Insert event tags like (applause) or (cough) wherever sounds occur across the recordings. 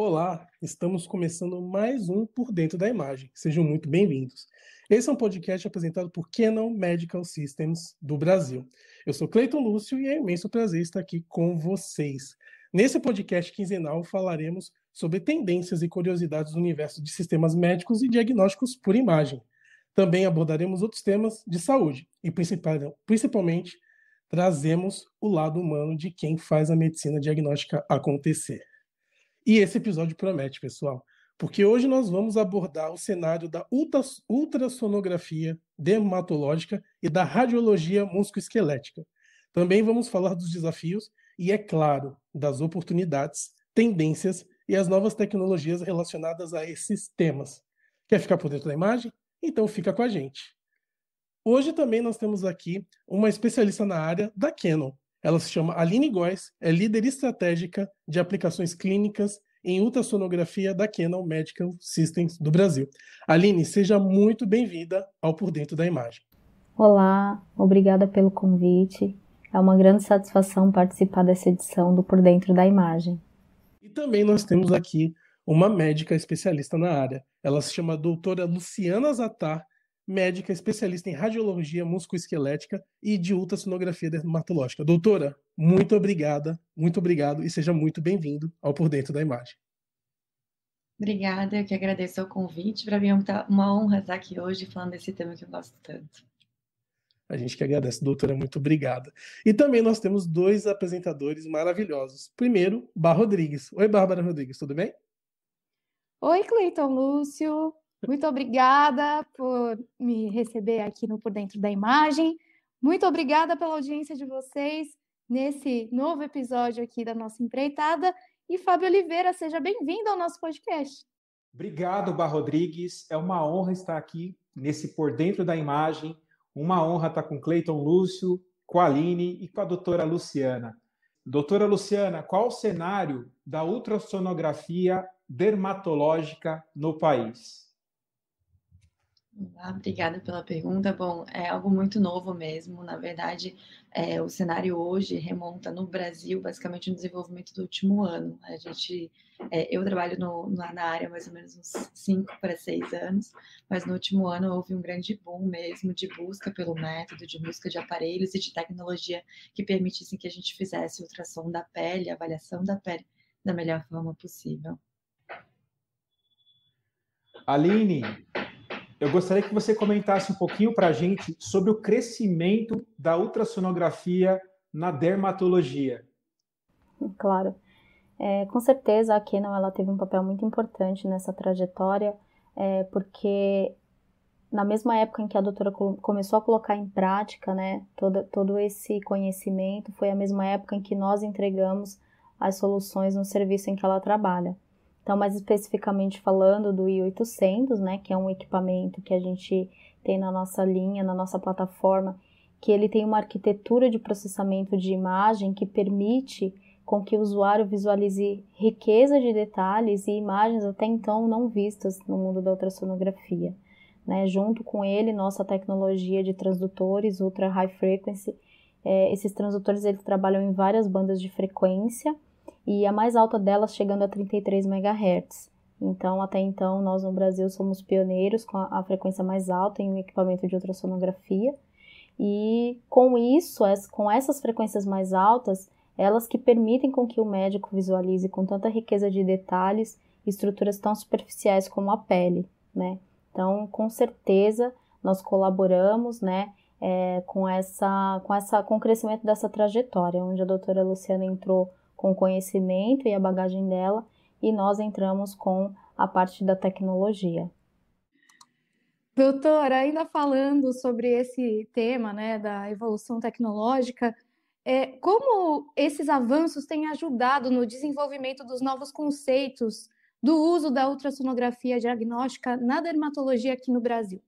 Olá, estamos começando mais um Por Dentro da Imagem. Sejam muito bem-vindos. Esse é um podcast apresentado por Canon Medical Systems do Brasil. Eu sou Cleiton Lúcio e é um imenso prazer estar aqui com vocês. Nesse podcast quinzenal falaremos sobre tendências e curiosidades do universo de sistemas médicos e diagnósticos por imagem. Também abordaremos outros temas de saúde e principalmente trazemos o lado humano de quem faz a medicina diagnóstica acontecer. E esse episódio promete, pessoal, porque hoje nós vamos abordar o cenário da ultrassonografia dermatológica e da radiologia musculoesquelética. Também vamos falar dos desafios e, é claro, das oportunidades, tendências e as novas tecnologias relacionadas a esses temas. Quer ficar por dentro da imagem? Então fica com a gente. Hoje também nós temos aqui uma especialista na área da Canon, ela se chama Aline Góes, é líder estratégica de aplicações clínicas em ultrassonografia da Canon Medical Systems do Brasil. Aline, seja muito bem-vinda ao Por Dentro da Imagem. Olá, obrigada pelo convite. É uma grande satisfação participar dessa edição do Por Dentro da Imagem. E também nós temos aqui uma médica especialista na área. Ela se chama doutora Luciana Zatar, médica especialista em radiologia musculoesquelética e de ultrassonografia dermatológica. Doutora, muito obrigada, muito obrigado e seja muito bem-vindo ao Por Dentro da Imagem. Obrigada, eu que agradeço o convite. Para mim é uma honra estar aqui hoje falando desse tema que eu gosto tanto. A gente que agradece, doutora, muito obrigada. E também nós temos dois apresentadores maravilhosos. Primeiro, Bar Rodrigues. Oi, Bárbara Rodrigues, tudo bem? Oi, Cleiton Lúcio. Muito obrigada por me receber aqui no Por Dentro da Imagem. Muito obrigada pela audiência de vocês nesse novo episódio aqui da nossa empreitada. E Fábio Oliveira, seja bem-vindo ao nosso podcast. Obrigado, Bar Rodrigues. É uma honra estar aqui nesse Por Dentro da Imagem. Uma honra estar com Cleiton Lúcio, com a Aline e com a doutora Luciana. Doutora Luciana, qual o cenário da ultrassonografia dermatológica no país? Ah, obrigada pela pergunta. Bom, é algo muito novo mesmo. Na verdade, é, o cenário hoje remonta no Brasil, basicamente, no desenvolvimento do último ano. A gente, é, eu trabalho no, na área mais ou menos uns 5 para 6 anos, mas no último ano houve um grande boom mesmo de busca pelo método, de busca de aparelhos e de tecnologia que permitissem que a gente fizesse ultrassom da pele, avaliação da pele da melhor forma possível. Aline, eu gostaria que você comentasse um pouquinho para a gente sobre o crescimento da ultrassonografia na dermatologia. Claro. É, com certeza a Canon ela teve um papel muito importante nessa trajetória, é, porque na mesma época em que a doutora começou a colocar em prática né, todo, todo esse conhecimento, foi a mesma época em que nós entregamos as soluções no serviço em que ela trabalha. Então, mais especificamente falando do i800, né, que é um equipamento que a gente tem na nossa linha, na nossa plataforma, que ele tem uma arquitetura de processamento de imagem que permite com que o usuário visualize riqueza de detalhes e imagens até então não vistas no mundo da ultrassonografia. Né? Junto com ele, nossa tecnologia de transdutores ultra high frequency, é, esses transdutores eles trabalham em várias bandas de frequência e a mais alta delas chegando a 33 MHz. Então, até então, nós no Brasil somos pioneiros com a, a frequência mais alta em um equipamento de ultrassonografia. E com isso, com essas frequências mais altas, elas que permitem com que o médico visualize com tanta riqueza de detalhes estruturas tão superficiais como a pele, né? Então, com certeza, nós colaboramos, né, é, com essa, com essa, com o crescimento dessa trajetória, onde a doutora Luciana entrou com o conhecimento e a bagagem dela, e nós entramos com a parte da tecnologia. Doutora, ainda falando sobre esse tema né, da evolução tecnológica, é, como esses avanços têm ajudado no desenvolvimento dos novos conceitos do uso da ultrassonografia diagnóstica na dermatologia aqui no Brasil?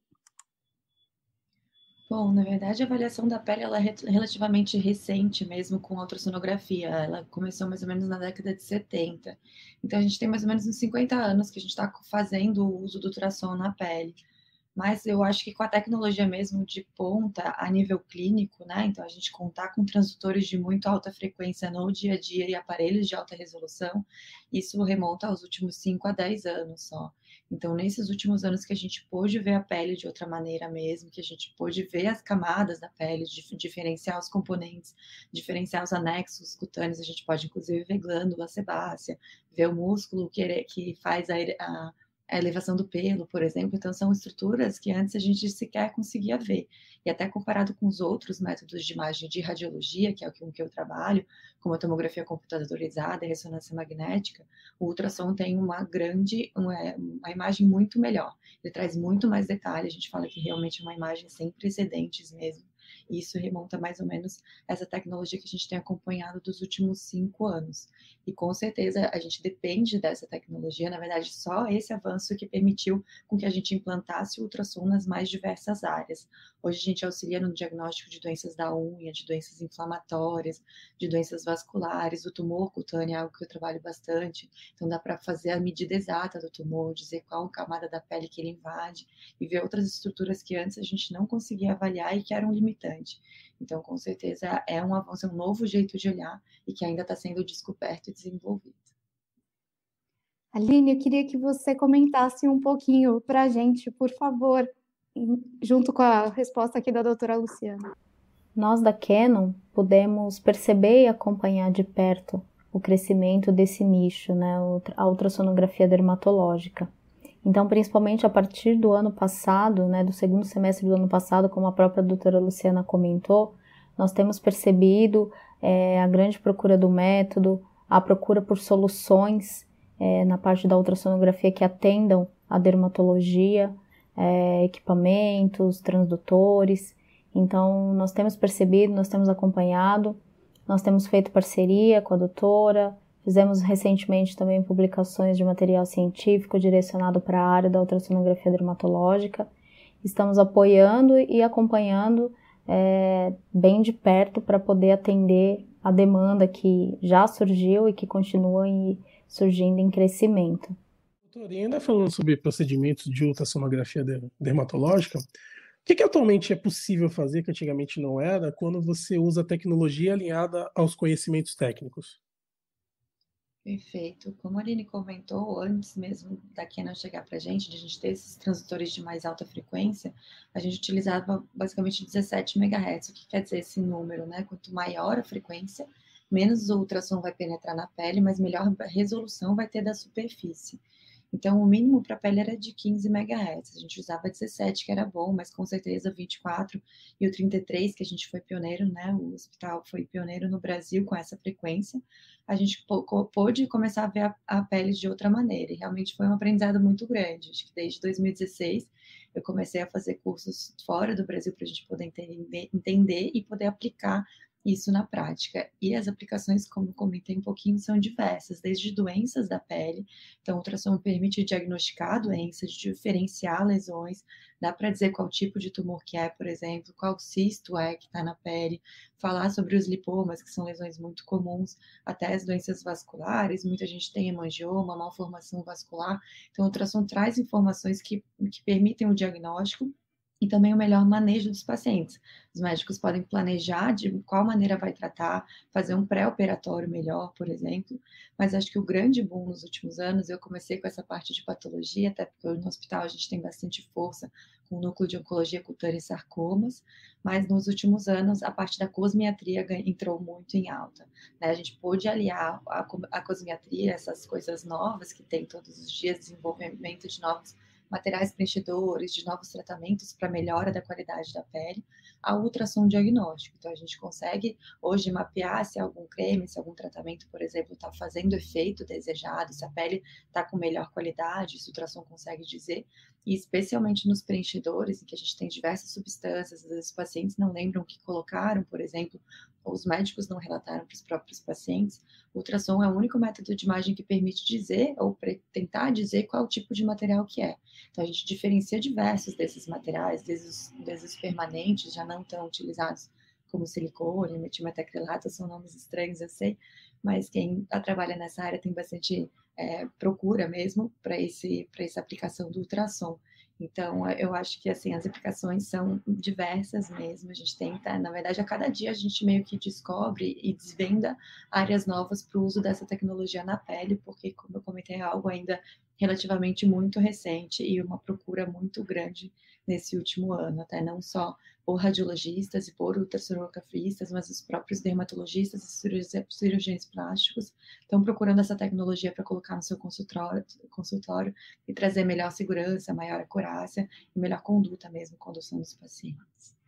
Bom, na verdade, a avaliação da pele ela é relativamente recente mesmo com a ultrassonografia. Ela começou mais ou menos na década de 70. Então, a gente tem mais ou menos uns 50 anos que a gente está fazendo o uso do ultrassom na pele. mas eu acho que com a tecnologia mesmo de ponta a nível clínico, né? Então a gente contar com transdutores de muito alta frequência no dia a dia e aparelhos de alta resolução, isso remonta aos últimos 5 a 10 anos só. Então, nesses últimos anos que a gente pôde ver a pele de outra maneira mesmo, que a gente pôde ver as camadas da pele, diferenciar os componentes, diferenciar os anexos cutâneos, a gente pode inclusive ver glândula sebácea, ver o músculo que, que faz a, a a elevação do pelo, por exemplo. Então, são estruturas que antes a gente sequer conseguia ver. E até comparado com os outros métodos de imagem de radiologia, que é com que eu trabalho, como a tomografia computadorizada e ressonância magnética, o ultrassom tem uma grande, uma, uma imagem muito melhor. Ele traz muito mais detalhe, a gente fala que realmente é uma imagem sem precedentes mesmo. E isso remonta mais ou menos essa tecnologia que a gente tem acompanhado dos últimos cinco anos. E com certeza a gente depende dessa tecnologia, na verdade, só esse avanço que permitiu com que a gente implantasse o ultrassom nas mais diversas áreas. Hoje a gente auxilia no diagnóstico de doenças da unha, de doenças inflamatórias, de doenças vasculares, o tumor cutâneo é algo que eu trabalho bastante. Então dá para fazer a medida exata do tumor, dizer qual camada da pele que ele invade e ver outras estruturas que antes a gente não conseguia avaliar e que eram limitantes. Então, com certeza, é um avanço, é um novo jeito de olhar e que ainda está sendo descoberto e desenvolvido. Aline, eu queria que você comentasse um pouquinho para a gente, por favor, junto com a resposta aqui da doutora Luciana. Nós da Canon pudemos perceber e acompanhar de perto o crescimento desse nicho, né, a ultrassonografia dermatológica. Então, principalmente a partir do ano passado, né, do segundo semestre do ano passado, como a própria doutora Luciana comentou, nós temos percebido é, a grande procura do método, a procura por soluções é, na parte da ultrassonografia que atendam a dermatologia, é, equipamentos, transdutores. Então, nós temos percebido, nós temos acompanhado, nós temos feito parceria com a doutora, Fizemos recentemente também publicações de material científico direcionado para a área da ultrassonografia dermatológica. Estamos apoiando e acompanhando é, bem de perto para poder atender a demanda que já surgiu e que continua em, surgindo em crescimento. Doutor, e ainda falando sobre procedimentos de ultrassonografia dermatológica, o que, que, atualmente é possível fazer que antigamente não era quando você usa tecnologia alinhada aos conhecimentos técnicos? Perfeito. Como a Aline comentou, antes mesmo da Canon chegar para a gente, de a gente ter esses transdutores de mais alta frequência, a gente utilizava basicamente 17 MHz. O que quer dizer esse número, né? Quanto maior a frequência, menos o ultrassom vai penetrar na pele, mas melhor resolução vai ter da superfície. Então, o mínimo para a pele era de 15 MHz. A gente usava 17, que era bom, mas com certeza 24 e o 33, que a gente foi pioneiro, né? O hospital foi pioneiro no Brasil com essa frequência. A gente pôde começar a ver a, a pele de outra maneira. E realmente foi um aprendizado muito grande. Acho que desde 2016 eu comecei a fazer cursos fora do Brasil para a gente poder entender, entender e poder aplicar isso na prática. E as aplicações, como comentei um pouquinho, são diversas, desde doenças da pele. Então, o ultrassom permite diagnosticar doenças, diferenciar lesões, dá para dizer qual tipo de tumor que é, por exemplo, qual cisto é que está na pele, falar sobre os lipomas, que são lesões muito comuns, até as doenças vasculares, muita gente tem hemangioma, malformação vascular. Então, o ultrassom traz informações que, que permitem o diagnóstico e também o melhor manejo dos pacientes. Os médicos podem planejar de qual maneira vai tratar, fazer um pré-operatório melhor, por exemplo, mas acho que o grande boom nos últimos anos, eu comecei com essa parte de patologia, até porque no hospital a gente tem bastante força com o núcleo de oncologia cutânea e sarcomas, mas nos últimos anos a parte da cosmiatria entrou muito em alta. Né? A gente pôde aliar a, a cosmiatria, essas coisas novas que tem todos os dias, desenvolvimento de novos materiais preenchedores, de novos tratamentos para melhora da qualidade da pele, a ultrassom diagnóstico. Então, a gente consegue hoje mapear se algum creme, se algum tratamento, por exemplo, está fazendo efeito desejado, se a pele está com melhor qualidade, isso o ultrassom consegue dizer, e especialmente nos preenchedores, em que a gente tem diversas substâncias, os pacientes não lembram o que colocaram, por exemplo, ou os médicos não relataram para os próprios pacientes, o ultrassom é o único método de imagem que permite dizer ou tentar dizer qual tipo de material que é. Então, a gente diferencia diversos desses materiais, desde os, desde os permanentes, já não tão utilizados como silicone, metilmetacrilato, são nomes estranhos, eu sei, mas quem trabalha nessa área tem bastante é, procura mesmo para essa aplicação do ultrassom. Então, eu acho que assim as aplicações são diversas mesmo. A gente tenta, na verdade, a cada dia a gente meio que descobre e desvenda áreas novas para o uso dessa tecnologia na pele, porque, como eu comentei, é algo ainda relativamente muito recente e uma procura muito grande nesse último ano, até não só por radiologistas e por ultrassonografistas, mas os próprios dermatologistas e cirurgiões plásticos estão procurando essa tecnologia para colocar no seu consultório, consultório e trazer melhor segurança, maior acurácia e melhor conduta mesmo, condução dos pacientes.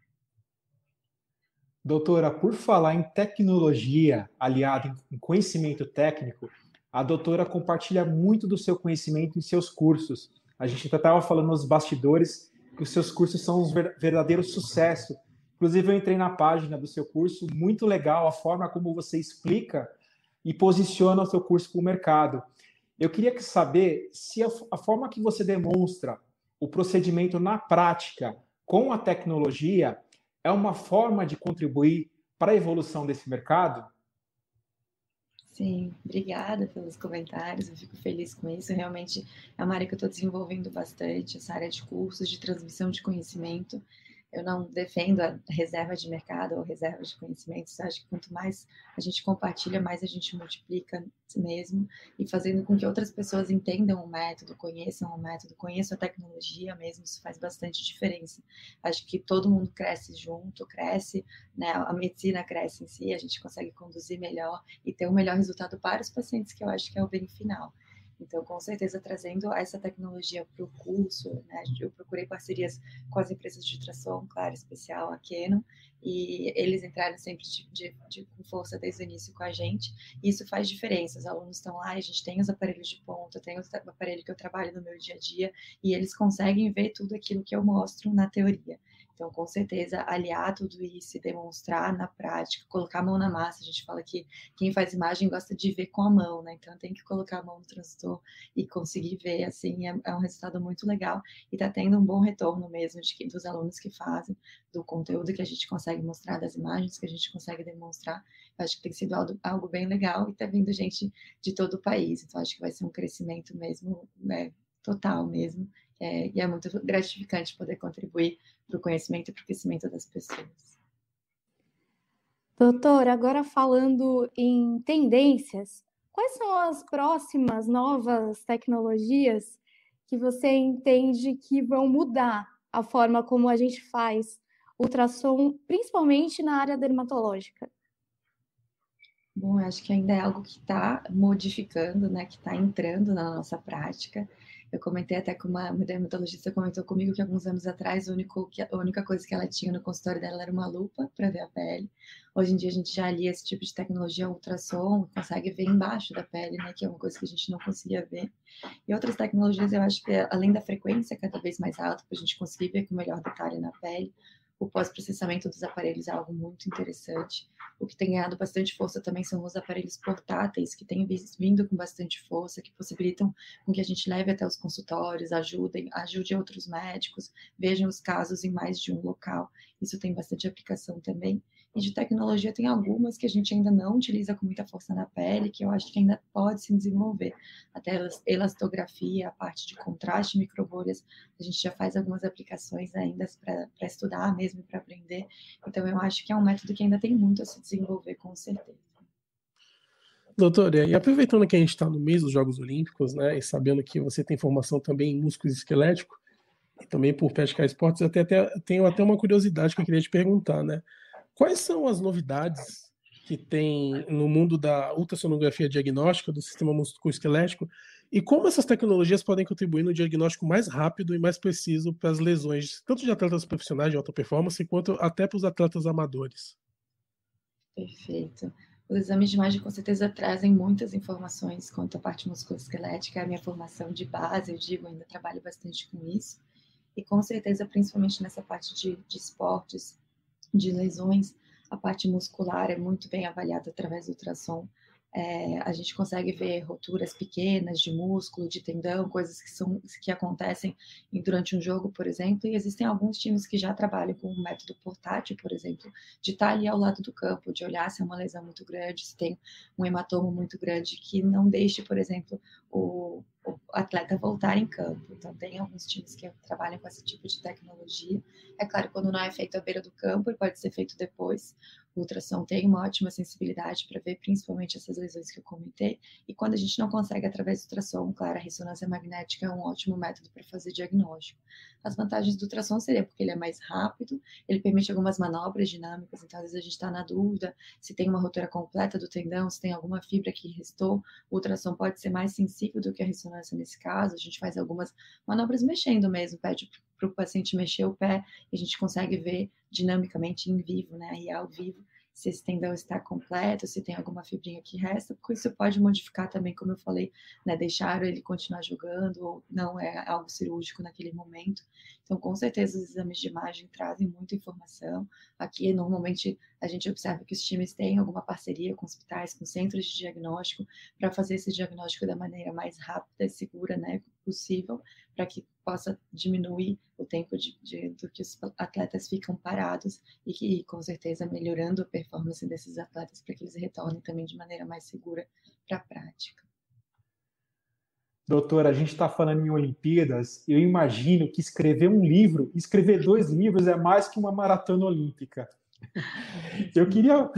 Doutora, por falar em tecnologia aliada em conhecimento técnico, a doutora compartilha muito do seu conhecimento em seus cursos. A gente estava falando nos bastidores que os seus cursos são um verdadeiro sucesso. Inclusive, eu entrei na página do seu curso, muito legal a forma como você explica e posiciona o seu curso para o mercado. Eu queria saber se a, a forma que você demonstra o procedimento na prática com a tecnologia é uma forma de contribuir para a evolução desse mercado? Sim, obrigada pelos comentários, eu fico feliz com isso. Realmente é uma área que eu estou desenvolvendo bastante, essa área de cursos, de transmissão de conhecimento eu não defendo a reserva de mercado ou reserva de conhecimentos. Eu acho que quanto mais a gente compartilha, mais a gente multiplica mesmo e fazendo com que outras pessoas entendam o método, conheçam o método, conheçam a tecnologia mesmo, isso faz bastante diferença. Acho que todo mundo cresce junto, cresce, né? A medicina cresce em si, a gente consegue conduzir melhor e ter um melhor resultado para os pacientes, que eu acho que é o bem final. Então, com certeza, trazendo essa tecnologia para o curso, né, eu procurei parcerias com as empresas de ultrassom, claro, especial a Canon, e eles entraram sempre de, de, de, com força desde o início com a gente, e isso faz diferença. Os alunos estão lá, a gente tem os aparelhos de ponta, tem o aparelho que eu trabalho no meu dia a dia, e eles conseguem ver tudo aquilo que eu mostro na teoria. Então, com certeza, aliar tudo isso e demonstrar na prática, colocar a mão na massa. A gente fala que quem faz imagem gosta de ver com a mão, né? Então, tem que colocar a mão no transdutor e conseguir ver, assim, é, é um resultado muito legal. E está tendo um bom retorno mesmo de, dos alunos que fazem, do conteúdo que a gente consegue mostrar, das imagens que a gente consegue demonstrar. Eu acho que tem sido algo, algo bem legal e está vindo gente de todo o país. Então, acho que vai ser um crescimento mesmo, né, total mesmo. É, e é muito gratificante poder contribuir para o conhecimento e para o crescimento das pessoas. Doutor, agora falando em tendências, quais são as próximas novas tecnologias que você entende que vão mudar a forma como a gente faz ultrassom, principalmente na área dermatológica? Bom, acho que ainda é algo que está modificando, né, que está entrando na nossa prática. Eu comentei até com uma, dermatologista comentou comigo que alguns anos atrás o único, que, a única coisa que ela tinha no consultório dela era uma lupa para ver a pele. Hoje em dia a gente já alia esse tipo de tecnologia ultrassom, consegue ver embaixo da pele, né, que é uma coisa que a gente não conseguia ver. E outras tecnologias eu acho que além da frequência cada vez mais alta para a gente conseguir ver com melhor detalhe na pele, o pós-processamento dos aparelhos é algo muito interessante. O que tem ganhado bastante força também são os aparelhos portáteis, que têm vindo com bastante força, que possibilitam com que a gente leve até os consultórios, ajudem, ajude outros médicos, vejam os casos em mais de um local. Isso tem bastante aplicação também. E de tecnologia tem algumas que a gente ainda não utiliza com muita força na pele, que eu acho que ainda pode se desenvolver. Até elastografia, a parte de contraste, microbolhas, a gente já faz algumas aplicações ainda para estudar mesmo para aprender. Então eu acho que é um método que ainda tem muito a se desenvolver, com certeza. Doutora, e aproveitando que a gente está no mês dos Jogos Olímpicos, né, e sabendo que você tem formação também em músculo esquelético, e também por praticar esportes, eu até, até, tenho até uma curiosidade que eu queria te perguntar, né? Quais são as novidades que tem no mundo da ultrassonografia diagnóstica do sistema musculoesquelético e como essas tecnologias podem contribuir no diagnóstico mais rápido e mais preciso para as lesões, tanto de atletas profissionais de alta performance, quanto até para os atletas amadores? Perfeito. Os exames de imagem com certeza trazem muitas informações quanto à parte musculoesquelética, é a minha formação de base, eu digo, ainda trabalho bastante com isso. E com certeza, principalmente nessa parte de, de esportes, de lesões, a parte muscular é muito bem avaliada através do ultrassom. É, a gente consegue ver roturas pequenas de músculo, de tendão, coisas que, são, que acontecem durante um jogo, por exemplo, e existem alguns times que já trabalham com um método portátil, por exemplo, de estar ali ao lado do campo, de olhar se é uma lesão muito grande, se tem um hematoma muito grande, que não deixe, por exemplo, o, o atleta voltar em campo. Então, tem alguns times que trabalham com esse tipo de tecnologia. É claro, quando não é feito à beira do campo, e pode ser feito depois, o ultrassom tem uma ótima sensibilidade para ver principalmente essas lesões que eu comentei. E quando a gente não consegue através do ultrassom, claro, a ressonância magnética é um ótimo método para fazer diagnóstico. As vantagens do ultrassom seria porque ele é mais rápido, ele permite algumas manobras dinâmicas, então às vezes a gente está na dúvida se tem uma rotura completa do tendão, se tem alguma fibra que restou. O ultrassom pode ser mais sensível do que a ressonância nesse caso. A gente faz algumas manobras mexendo mesmo, pede para o paciente mexer o pé e a gente consegue ver dinamicamente em vivo, né, e ao vivo, se esse tendão está completo, se tem alguma fibrinha que resta, porque isso pode modificar também, como eu falei, né, deixar ele continuar jogando ou não é algo cirúrgico naquele momento. Então, com certeza, os exames de imagem trazem muita informação. Aqui, normalmente, a gente observa que os times têm alguma parceria com hospitais, com centros de diagnóstico, para fazer esse diagnóstico da maneira mais rápida e segura né, possível, para que possa diminuir o tempo de, de, do que os atletas ficam parados e que, com certeza, melhorando a performance desses atletas para que eles retornem também de maneira mais segura para a prática. Doutora, a gente está falando em Olimpíadas. Eu imagino que escrever um livro, escrever dois (laughs) livros é mais que uma maratona olímpica. Eu queria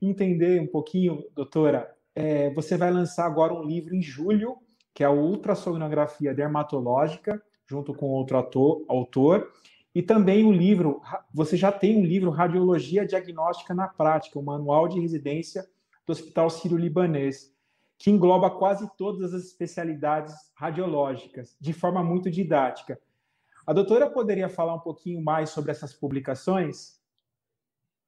entender um pouquinho, doutora. É, você vai lançar agora um livro em julho que é a ultrassonografia dermatológica, junto com outro ator, autor, e também o livro, você já tem um livro Radiologia Diagnóstica na Prática, o Manual de Residência do Hospital Sírio-Libanês, que engloba quase todas as especialidades radiológicas, de forma muito didática. A doutora poderia falar um pouquinho mais sobre essas publicações?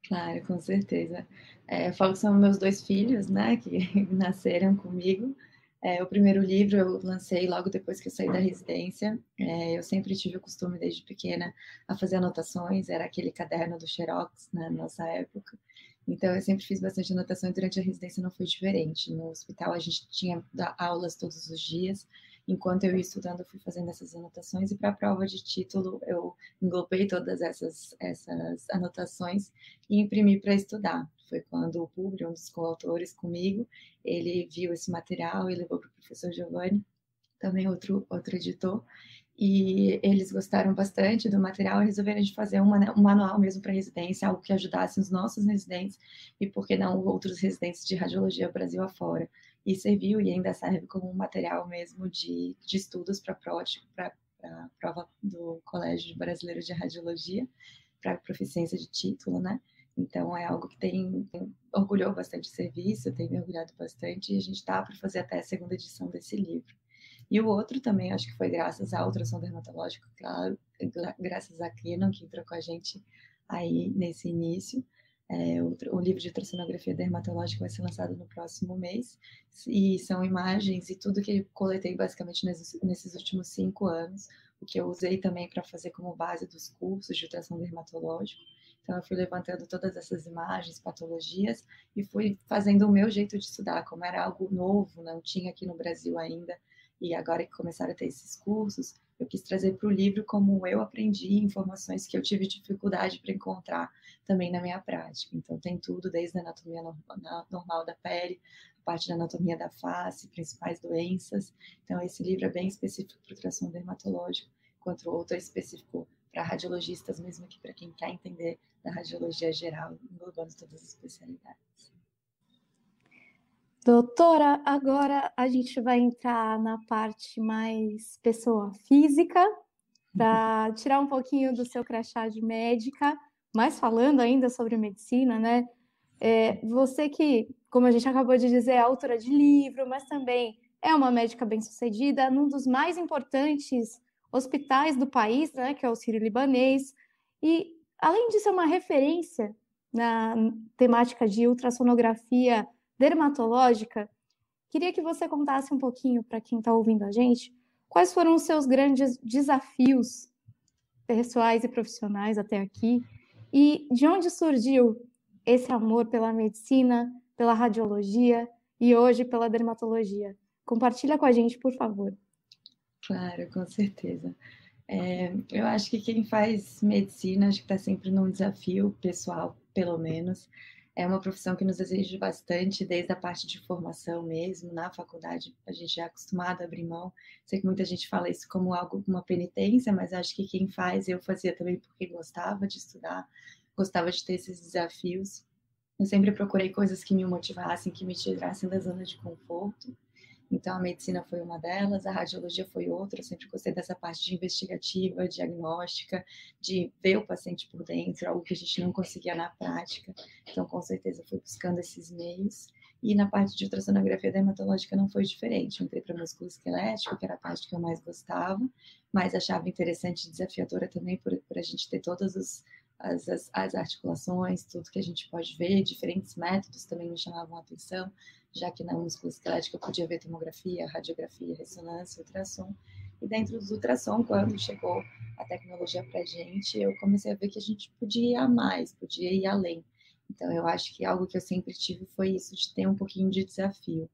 Claro, com certeza. É, eu falo que são meus dois filhos, né, que (laughs) nasceram comigo. É, o primeiro livro eu lancei logo depois que eu saí da residência. É, eu sempre tive o costume, desde pequena, a fazer anotações. Era aquele caderno do Xerox né, na nossa época. Então, eu sempre fiz bastante anotação e durante a residência não foi diferente. No hospital, a gente tinha aulas todos os dias enquanto eu ia estudando, eu fui fazendo essas anotações, e para a prova de título, eu englobei todas essas, essas anotações e imprimi para estudar. Foi quando o Publi, um dos coautores comigo, ele viu esse material e levou para o professor Giovanni, também outro, outro editor, e eles gostaram bastante do material e resolveram de fazer uma, um manual mesmo para residência, algo que ajudasse os nossos residentes e, por que não, outros residentes de radiologia Brasil afora e serviu e ainda serve como um material mesmo de, de estudos para a prova do Colégio Brasileiro de Radiologia, para proficiência de título, né? Então é algo que tem, tem orgulhou bastante o serviço, tem me orgulhado bastante e a gente está para fazer até a segunda edição desse livro. E o outro também, acho que foi graças à ultrassom dermatológico, claro, graças a Kenon, que entrou com a gente aí nesse início. É, o, o, livro de ultrassonografia dermatológica vai ser lançado no próximo mês, e são imagens e tudo que eu coletei basicamente nesses, nesses últimos cinco anos, o que eu usei também para fazer como base dos cursos de ultrassom dermatológico. Então, eu fui levantando todas essas imagens, patologias, e fui fazendo o meu jeito de estudar, como era algo novo, não tinha aqui no Brasil ainda, e agora que começaram a ter esses cursos, eu quis trazer para o livro como eu aprendi informações que eu tive dificuldade para encontrar também na minha prática. Então, tem tudo, desde a anatomia normal da pele, a parte da anatomia da face, principais doenças. Então, esse livro é bem específico para o tração dermatológico, enquanto o outro é específico para radiologistas, mesmo que para quem quer entender da radiologia geral, englobando todas as especialidades. Doutora, agora a gente vai entrar na parte mais pessoa física, para tirar um pouquinho do seu crachá de médica, mas falando ainda sobre medicina, né? É, você que, como a gente acabou de dizer, é autora de livro, mas também é uma médica bem-sucedida num dos mais importantes hospitais do país, né, que é o Sírio-Libanês, e além de ser uma referência na temática de ultrassonografia dermatológica, queria que você contasse um pouquinho para quem está ouvindo a gente quais foram os seus grandes desafios pessoais e profissionais até aqui e de onde surgiu esse amor pela medicina, pela radiologia e hoje pela dermatologia. Compartilha com a gente, por favor. Claro, com certeza. É, eu acho que quem faz medicina, acho que está sempre num desafio pessoal, pelo menos, É uma profissão que nos exige bastante, desde a parte de formação mesmo, na faculdade, a gente é acostumado a abrir mão. Sei que muita gente fala isso como algo, uma penitência, mas acho que quem faz, eu fazia também porque gostava de estudar, gostava de ter esses desafios. Eu sempre procurei coisas que me motivassem, que me tirassem da zona de conforto. Então, a medicina foi uma delas, a radiologia foi outra. Eu sempre gostei dessa parte de investigativa, diagnóstica, de ver o paciente por dentro, algo que a gente não conseguia na prática. Então, com certeza, fui buscando esses meios. E na parte de ultrassonografia dermatológica não foi diferente. Entrei para músculo esquelético, que era a parte que eu mais gostava, mas achava interessante e desafiadora também por, por a gente ter todas as, as, as, articulações, tudo que a gente pode ver, diferentes métodos também me chamavam a atenção já que na musculoesquelética eu podia ver tomografia, radiografia, ressonância, ultrassom. E dentro do ultrassom, quando chegou a tecnologia para a gente, eu comecei a ver que a gente podia ir a mais, podia ir além. Então, eu acho que algo que eu sempre tive foi isso, de ter um pouquinho de desafio.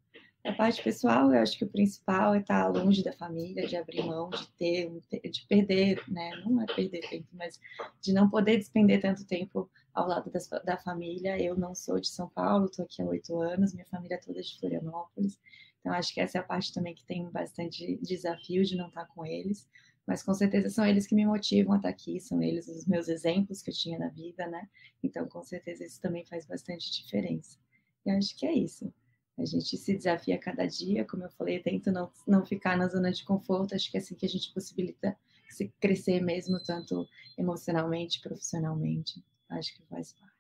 A parte pessoal, eu acho que o principal é estar longe da família, de abrir mão, de ter, de perder, né? Não é perder tempo, mas de não poder despender tanto tempo ao lado das, da família. Eu não sou de São Paulo, estou aqui há oito anos, minha família é toda de Florianópolis. Então, acho que essa é a parte também que tem bastante desafio de não estar com eles. Mas com certeza são eles que me motivam a estar aqui, são eles os meus exemplos que eu tinha na vida, né? Então, com certeza, isso também faz bastante diferença. E acho que é isso. A gente se desafia cada dia, como eu falei, tento não, não ficar na zona de conforto. Acho que é assim que a gente possibilita se crescer mesmo, tanto emocionalmente, profissionalmente acho que faz parte.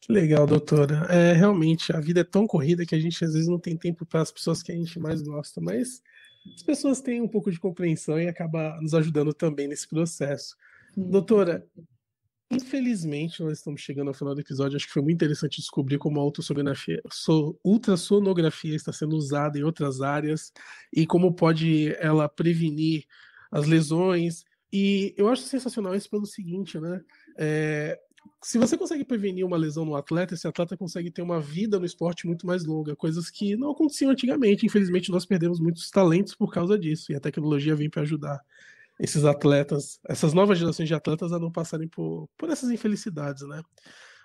Que legal, doutora. É, realmente, a vida é tão corrida que a gente às vezes não tem tempo para as pessoas que a gente mais gosta, mas as pessoas têm um pouco de compreensão e acaba nos ajudando também nesse processo. Sim. Doutora, infelizmente nós estamos chegando ao final do episódio. Acho que foi muito interessante descobrir como a ultrassonografia, ultrassonografia está sendo usada em outras áreas e como pode ela prevenir as lesões. E eu acho sensacional isso pelo seguinte, né? É, se você consegue prevenir uma lesão no atleta, esse atleta consegue ter uma vida no esporte muito mais longa, coisas que não aconteciam antigamente. Infelizmente, nós perdemos muitos talentos por causa disso, e a tecnologia vem para ajudar esses atletas, essas novas gerações de atletas a não passarem por, por essas infelicidades, né?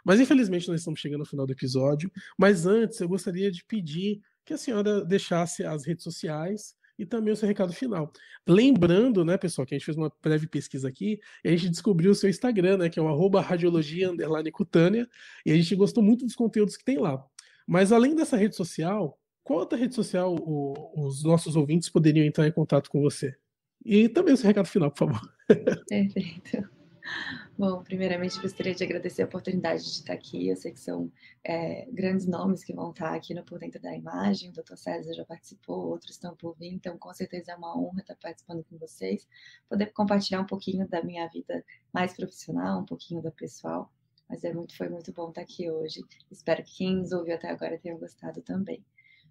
Mas infelizmente nós estamos chegando ao final do episódio. Mas antes, eu gostaria de pedir que a senhora deixasse as redes sociais e também o seu recado final. Lembrando, né, pessoal, que a gente fez uma breve pesquisa aqui e a gente descobriu o seu Instagram, né, que é o arroba radiologia cutânea, e a gente gostou muito dos conteúdos que tem lá. Mas além dessa rede social, qual outra rede social o, os nossos ouvintes poderiam entrar em contato com você? E também o seu recado final, por favor. Perfeito. Bom, primeiramente gostaria de agradecer a oportunidade de estar aqui. Eu sei que são é, grandes nomes que vão estar aqui no Por Dentro da Imagem. O Dr. César já participou, outros estão por vir, então com certeza é uma honra estar participando com vocês, poder compartilhar um pouquinho da minha vida mais profissional, um pouquinho da pessoal. Mas é muito, foi muito bom estar aqui hoje. Espero que quem nos ouviu até agora tenha gostado também.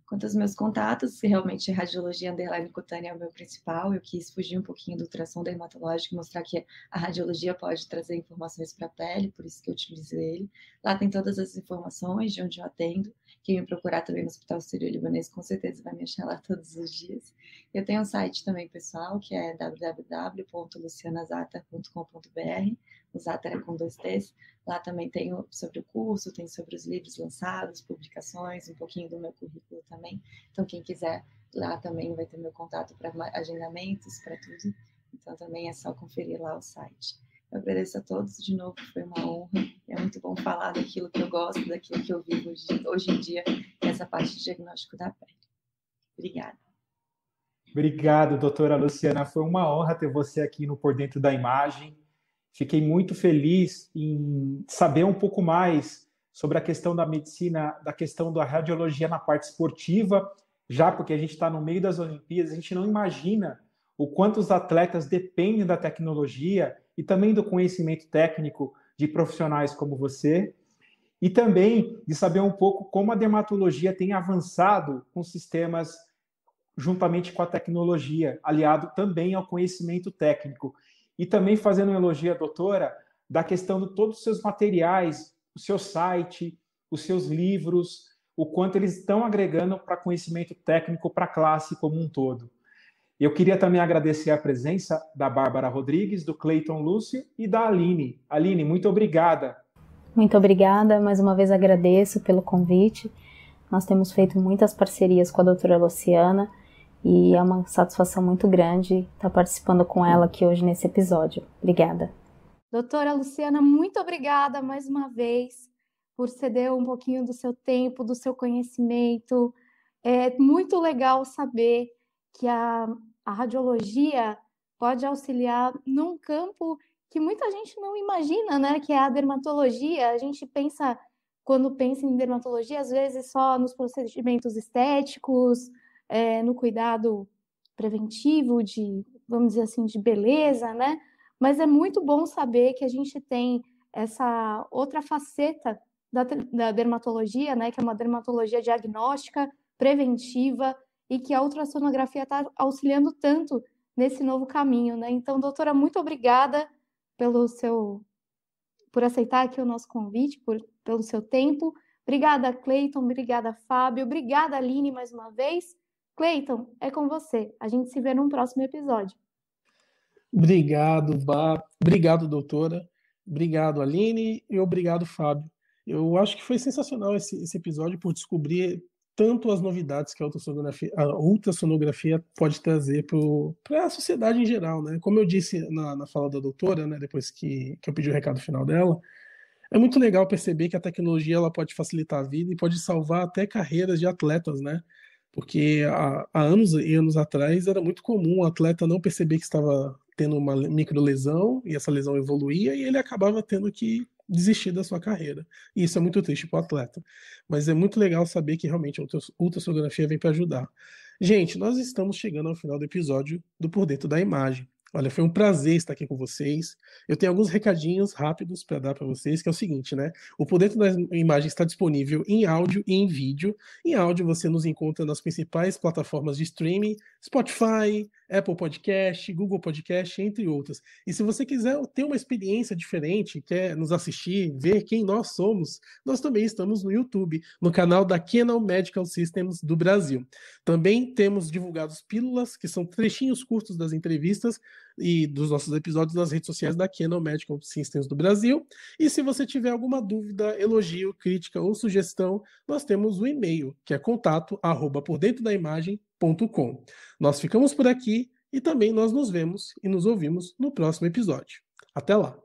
Quanto aos meus contatos, realmente radiologia underline cutânea é o meu principal. Eu quis fugir um pouquinho do ultrassom dermatológico, mostrar que a radiologia pode trazer informações para a pele, por isso que eu utilizo ele. Lá tem todas as informações de onde eu atendo. Quem me procurar também no Hospital Sírio-Libanês, com certeza vai me achar lá (laughs) todos os dias. Eu tenho um site também pessoal, que é www.lucianazata.com.br. O Zata era com dois T's. Lá também tem sobre o curso, tem sobre os livros lançados, publicações, um pouquinho do meu currículo também. Então, quem quiser, lá também vai ter meu contato para agendamentos, para tudo. Então, também é só conferir lá o site. Eu agradeço a todos de novo, foi uma honra. É muito bom falar daquilo que eu gosto, daquilo que eu vivo hoje, hoje em dia, essa parte de diagnóstico da pele. Obrigada. Obrigado, doutora Luciana. Foi uma honra ter você aqui no Por Dentro da Imagem. Fiquei muito feliz em saber um pouco mais sobre a questão da medicina, da questão da radiologia na parte esportiva, já porque a gente está no meio das Olimpíadas, a gente não imagina o quanto os atletas dependem da tecnologia e também do conhecimento técnico de profissionais como você, e também de saber um pouco como a dermatologia tem avançado com sistemas juntamente com a tecnologia, aliado também ao conhecimento técnico. E também fazendo um elogio à doutora da questão de todos os seus materiais, o seu site, os seus livros, o quanto eles estão agregando para conhecimento técnico para a classe como um todo. Eu queria também agradecer a presença da Bárbara Rodrigues, do Cleiton Lúcio e da Aline. Aline, muito obrigada Muito obrigada, mais uma vez agradeço pelo convite. Nós temos feito muitas parcerias com a doutora Luciana e é uma satisfação muito grande estar participando com ela aqui hoje nesse episódio. Obrigada. Doutora Luciana, muito obrigada mais uma vez por ceder um pouquinho do seu tempo, do seu conhecimento. É muito legal saber que a, a radiologia pode auxiliar num campo que muita gente não imagina, né? Que é a dermatologia. A gente pensa, quando pensa em dermatologia, às vezes só nos procedimentos estéticos, é, no cuidado preventivo de, vamos dizer assim, de beleza, né? Mas é muito bom saber que a gente tem essa outra faceta da, da dermatologia, né? Que é uma dermatologia diagnóstica, preventiva, e que a ultrassonografia está auxiliando tanto nesse novo caminho, né? Então, doutora, muito obrigada pelo seu por aceitar aqui o nosso convite, por, pelo seu tempo. Obrigada, Cleiton. Obrigada, Fábio. Obrigada, Aline, mais uma vez. Cleiton, é com você. A gente se vê num próximo episódio. Obrigado, Bá. Obrigado, doutora. Obrigado, Aline. E obrigado, Fábio. Eu acho que foi sensacional esse, esse episódio por descobrir tanto as novidades que a ultrassonografia, a ultrassonografia pode trazer para a sociedade em geral, né? Como eu disse na, na fala da doutora, né, depois que, que eu pedi o recado final dela, é muito legal perceber que a tecnologia ela pode facilitar a vida e pode salvar até carreiras de atletas, né? Porque há, há anos e anos atrás era muito comum o atleta não perceber que estava tendo uma microlesão e essa lesão evoluía e ele acabava tendo que desistir da sua carreira. E isso é muito triste para o atleta. Mas é muito legal saber que realmente a ultrassonografia vem para ajudar. Gente, nós estamos chegando ao final do episódio do Por Dentro da Imagem. Olha, foi um prazer estar aqui com vocês. Eu tenho alguns recadinhos rápidos para dar para vocês, que é o seguinte, né? O Por Dentro da Imagem está disponível em áudio e em vídeo. Em áudio você nos encontra nas principais plataformas de streaming, Spotify, Apple Podcast, Google Podcast, entre outras. E se você quiser ter uma experiência diferente, quer nos assistir, ver quem nós somos, nós também estamos no YouTube, no canal da Canon Medical Systems do Brasil. Também temos divulgados pílulas, que são trechinhos curtos das entrevistas e dos nossos episódios nas redes sociais da Canon Medical Systems do Brasil. E se você tiver alguma dúvida, elogio, crítica ou sugestão, nós temos o e-mail, que é contato arroba por dentro da imagem.com. Nós ficamos por aqui e também nós nos vemos e nos ouvimos no próximo episódio. Até lá!